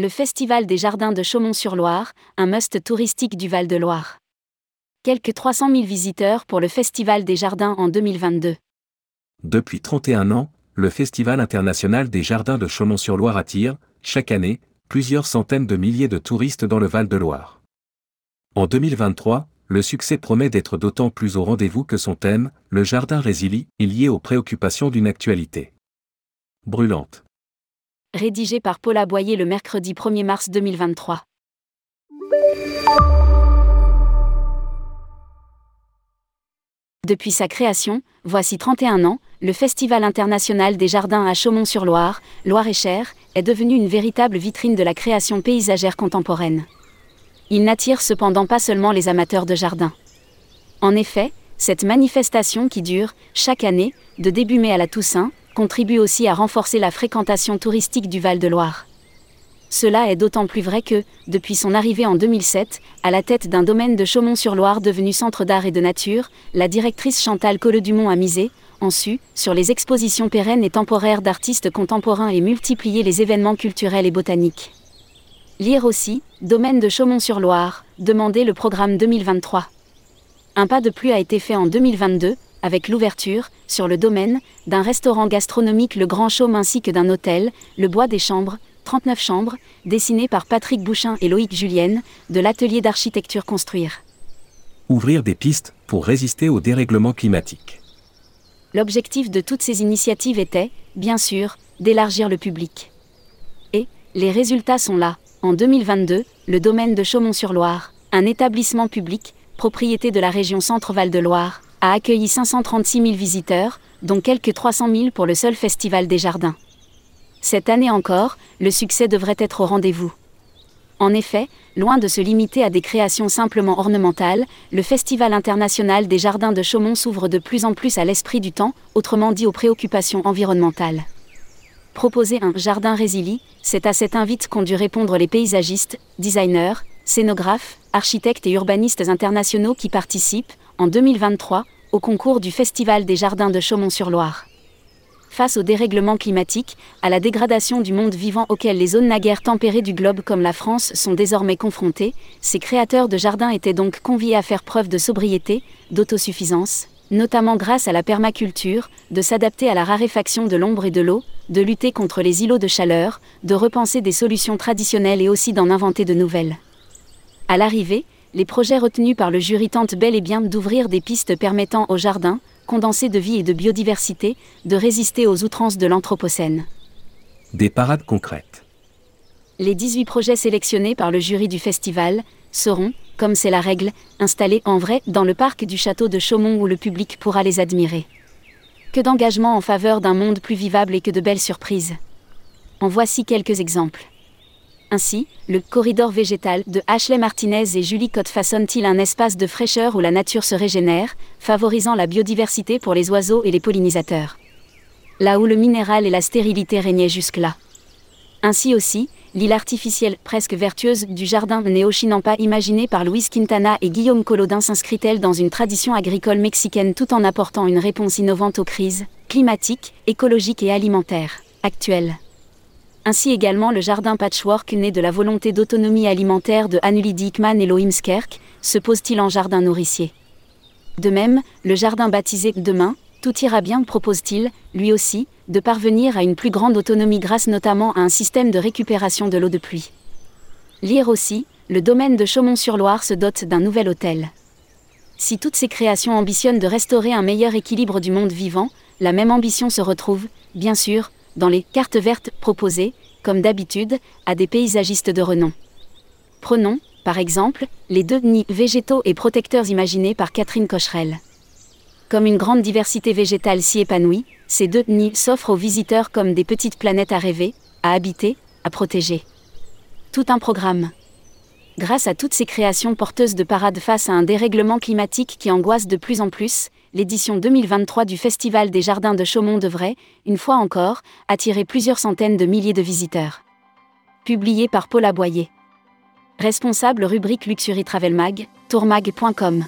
Le Festival des Jardins de Chaumont-sur-Loire, un must touristique du Val-de-Loire. Quelques 300 000 visiteurs pour le Festival des Jardins en 2022. Depuis 31 ans, le Festival international des Jardins de Chaumont-sur-Loire attire, chaque année, plusieurs centaines de milliers de touristes dans le Val-de-Loire. En 2023, le succès promet d'être d'autant plus au rendez-vous que son thème, le jardin résilie, est lié aux préoccupations d'une actualité brûlante. Rédigé par Paula Boyer le mercredi 1er mars 2023. Depuis sa création, voici 31 ans, le Festival international des jardins à Chaumont-sur-Loire, Loire-et-Cher, est devenu une véritable vitrine de la création paysagère contemporaine. Il n'attire cependant pas seulement les amateurs de jardins. En effet, cette manifestation qui dure, chaque année, de début mai à la Toussaint, contribue aussi à renforcer la fréquentation touristique du Val-de-Loire. Cela est d'autant plus vrai que, depuis son arrivée en 2007, à la tête d'un domaine de Chaumont-sur-Loire devenu centre d'art et de nature, la directrice Chantal Colle-Dumont a misé, en su, sur les expositions pérennes et temporaires d'artistes contemporains et multiplié les événements culturels et botaniques. Lire aussi, domaine de Chaumont-sur-Loire, demander le programme 2023. Un pas de plus a été fait en 2022, avec l'ouverture, sur le domaine, d'un restaurant gastronomique Le Grand Chaume ainsi que d'un hôtel, Le Bois des Chambres, 39 chambres, dessinées par Patrick Bouchin et Loïc Julienne, de l'atelier d'architecture Construire. Ouvrir des pistes pour résister au dérèglement climatique. L'objectif de toutes ces initiatives était, bien sûr, d'élargir le public. Et, les résultats sont là. En 2022, le domaine de Chaumont-sur-Loire, un établissement public, propriété de la région Centre-Val de Loire, a accueilli 536 000 visiteurs, dont quelques 300 000 pour le seul Festival des Jardins. Cette année encore, le succès devrait être au rendez-vous. En effet, loin de se limiter à des créations simplement ornementales, le Festival international des jardins de Chaumont s'ouvre de plus en plus à l'esprit du temps, autrement dit aux préoccupations environnementales. Proposer un jardin résilie, c'est à cet invite qu'ont dû répondre les paysagistes, designers, scénographes, architectes et urbanistes internationaux qui participent, en 2023, au concours du Festival des jardins de Chaumont-sur-Loire face au dérèglement climatique, à la dégradation du monde vivant auquel les zones naguère tempérées du globe comme la France sont désormais confrontées, ces créateurs de jardins étaient donc conviés à faire preuve de sobriété, d'autosuffisance, notamment grâce à la permaculture, de s'adapter à la raréfaction de l'ombre et de l'eau, de lutter contre les îlots de chaleur, de repenser des solutions traditionnelles et aussi d'en inventer de nouvelles. À l'arrivée, les projets retenus par le jury tentent bel et bien d'ouvrir des pistes permettant aux jardins, condensés de vie et de biodiversité, de résister aux outrances de l'Anthropocène. Des parades concrètes. Les 18 projets sélectionnés par le jury du festival seront, comme c'est la règle, installés en vrai dans le parc du château de Chaumont où le public pourra les admirer. Que d'engagement en faveur d'un monde plus vivable et que de belles surprises. En voici quelques exemples. Ainsi, le corridor végétal de Ashley Martinez et Julie Cotte façonne-t-il un espace de fraîcheur où la nature se régénère, favorisant la biodiversité pour les oiseaux et les pollinisateurs? Là où le minéral et la stérilité régnaient jusque-là. Ainsi aussi, l'île artificielle presque vertueuse du jardin néo-chinampa imaginé par Louise Quintana et Guillaume Collodin s'inscrit-elle dans une tradition agricole mexicaine tout en apportant une réponse innovante aux crises climatiques, écologiques et alimentaires actuelles? Ainsi également le jardin patchwork né de la volonté d'autonomie alimentaire de Anneli Dickman et Loïm Skerk, se pose-t-il en jardin nourricier. De même, le jardin baptisé Demain, tout ira bien propose-t-il, lui aussi, de parvenir à une plus grande autonomie grâce notamment à un système de récupération de l'eau de pluie. Lire aussi, le domaine de Chaumont-sur-Loire se dote d'un nouvel hôtel. Si toutes ces créations ambitionnent de restaurer un meilleur équilibre du monde vivant, la même ambition se retrouve, bien sûr, dans les cartes vertes proposées, comme d'habitude, à des paysagistes de renom. Prenons, par exemple, les deux nids végétaux et protecteurs imaginés par Catherine Cocherel. Comme une grande diversité végétale s'y épanouit, ces deux nids s'offrent aux visiteurs comme des petites planètes à rêver, à habiter, à protéger. Tout un programme. Grâce à toutes ces créations porteuses de parade face à un dérèglement climatique qui angoisse de plus en plus, l'édition 2023 du Festival des Jardins de Chaumont devrait, une fois encore, attirer plusieurs centaines de milliers de visiteurs. Publié par Paula Boyer. Responsable rubrique Luxury Travel Mag, tourmag.com.